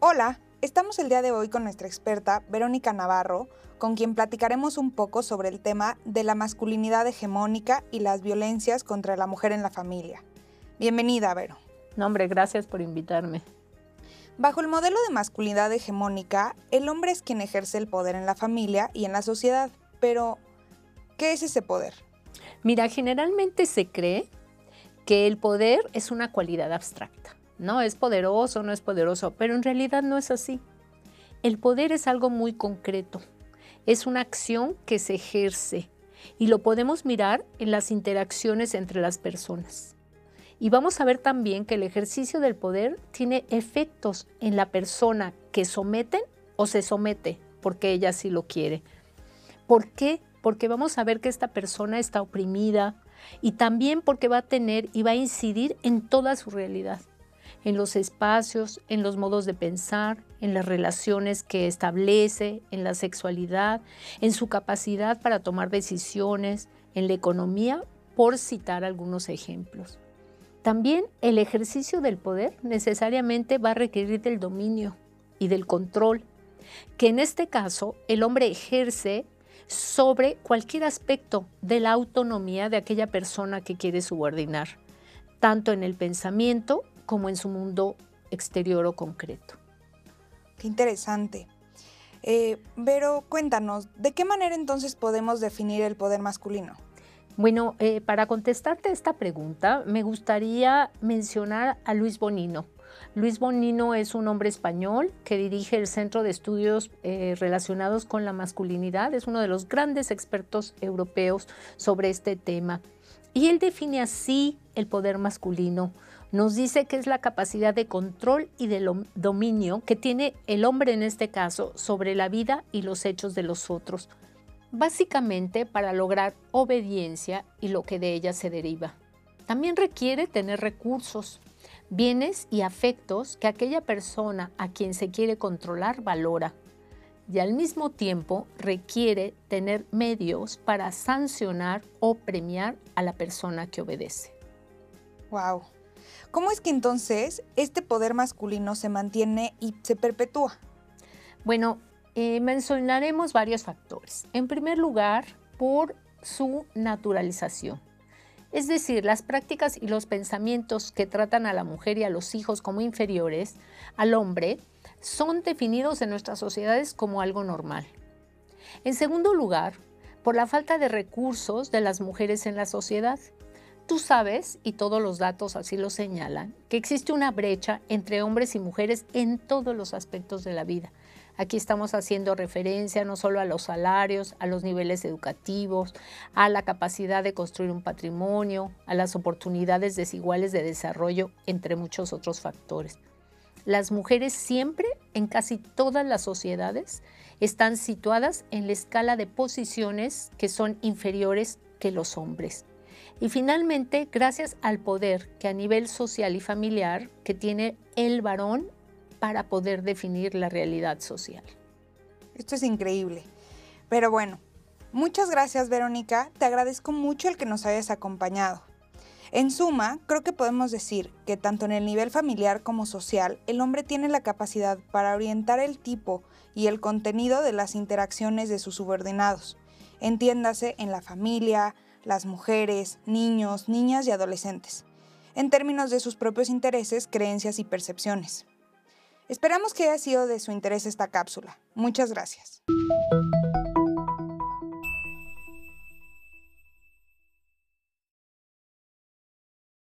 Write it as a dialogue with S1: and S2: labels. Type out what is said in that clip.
S1: Hola, estamos el día de hoy con nuestra experta Verónica Navarro, con quien platicaremos un poco sobre el tema de la masculinidad hegemónica y las violencias contra la mujer en la familia. Bienvenida, Vero.
S2: No, hombre, gracias por invitarme.
S1: Bajo el modelo de masculinidad hegemónica, el hombre es quien ejerce el poder en la familia y en la sociedad. Pero, ¿qué es ese poder?
S2: Mira, generalmente se cree que el poder es una cualidad abstracta. No es poderoso, no es poderoso, pero en realidad no es así. El poder es algo muy concreto. Es una acción que se ejerce y lo podemos mirar en las interacciones entre las personas. Y vamos a ver también que el ejercicio del poder tiene efectos en la persona que someten o se somete, porque ella sí lo quiere. ¿Por qué? Porque vamos a ver que esta persona está oprimida y también porque va a tener y va a incidir en toda su realidad en los espacios, en los modos de pensar, en las relaciones que establece, en la sexualidad, en su capacidad para tomar decisiones, en la economía, por citar algunos ejemplos. También el ejercicio del poder necesariamente va a requerir del dominio y del control, que en este caso el hombre ejerce sobre cualquier aspecto de la autonomía de aquella persona que quiere subordinar, tanto en el pensamiento como en su mundo exterior o concreto.
S1: Qué interesante. Eh, pero cuéntanos, ¿de qué manera entonces podemos definir el poder masculino?
S2: Bueno, eh, para contestarte esta pregunta, me gustaría mencionar a Luis Bonino. Luis Bonino es un hombre español que dirige el Centro de Estudios eh, Relacionados con la Masculinidad, es uno de los grandes expertos europeos sobre este tema. Y él define así el poder masculino nos dice que es la capacidad de control y de dominio que tiene el hombre en este caso sobre la vida y los hechos de los otros, básicamente para lograr obediencia y lo que de ella se deriva. También requiere tener recursos, bienes y afectos que aquella persona a quien se quiere controlar valora y al mismo tiempo requiere tener medios para sancionar o premiar a la persona que obedece.
S1: Wow, ¿Cómo es que entonces este poder masculino se mantiene y se perpetúa?
S2: Bueno, eh, mencionaremos varios factores. En primer lugar, por su naturalización. Es decir, las prácticas y los pensamientos que tratan a la mujer y a los hijos como inferiores al hombre son definidos en nuestras sociedades como algo normal. En segundo lugar, por la falta de recursos de las mujeres en la sociedad. Tú sabes, y todos los datos así lo señalan, que existe una brecha entre hombres y mujeres en todos los aspectos de la vida. Aquí estamos haciendo referencia no solo a los salarios, a los niveles educativos, a la capacidad de construir un patrimonio, a las oportunidades desiguales de desarrollo, entre muchos otros factores. Las mujeres siempre, en casi todas las sociedades, están situadas en la escala de posiciones que son inferiores que los hombres. Y finalmente, gracias al poder que a nivel social y familiar que tiene el varón para poder definir la realidad social.
S1: Esto es increíble. Pero bueno, muchas gracias Verónica, te agradezco mucho el que nos hayas acompañado. En suma, creo que podemos decir que tanto en el nivel familiar como social, el hombre tiene la capacidad para orientar el tipo y el contenido de las interacciones de sus subordinados. Entiéndase en la familia, las mujeres, niños, niñas y adolescentes, en términos de sus propios intereses, creencias y percepciones. Esperamos que haya sido de su interés esta cápsula. Muchas gracias.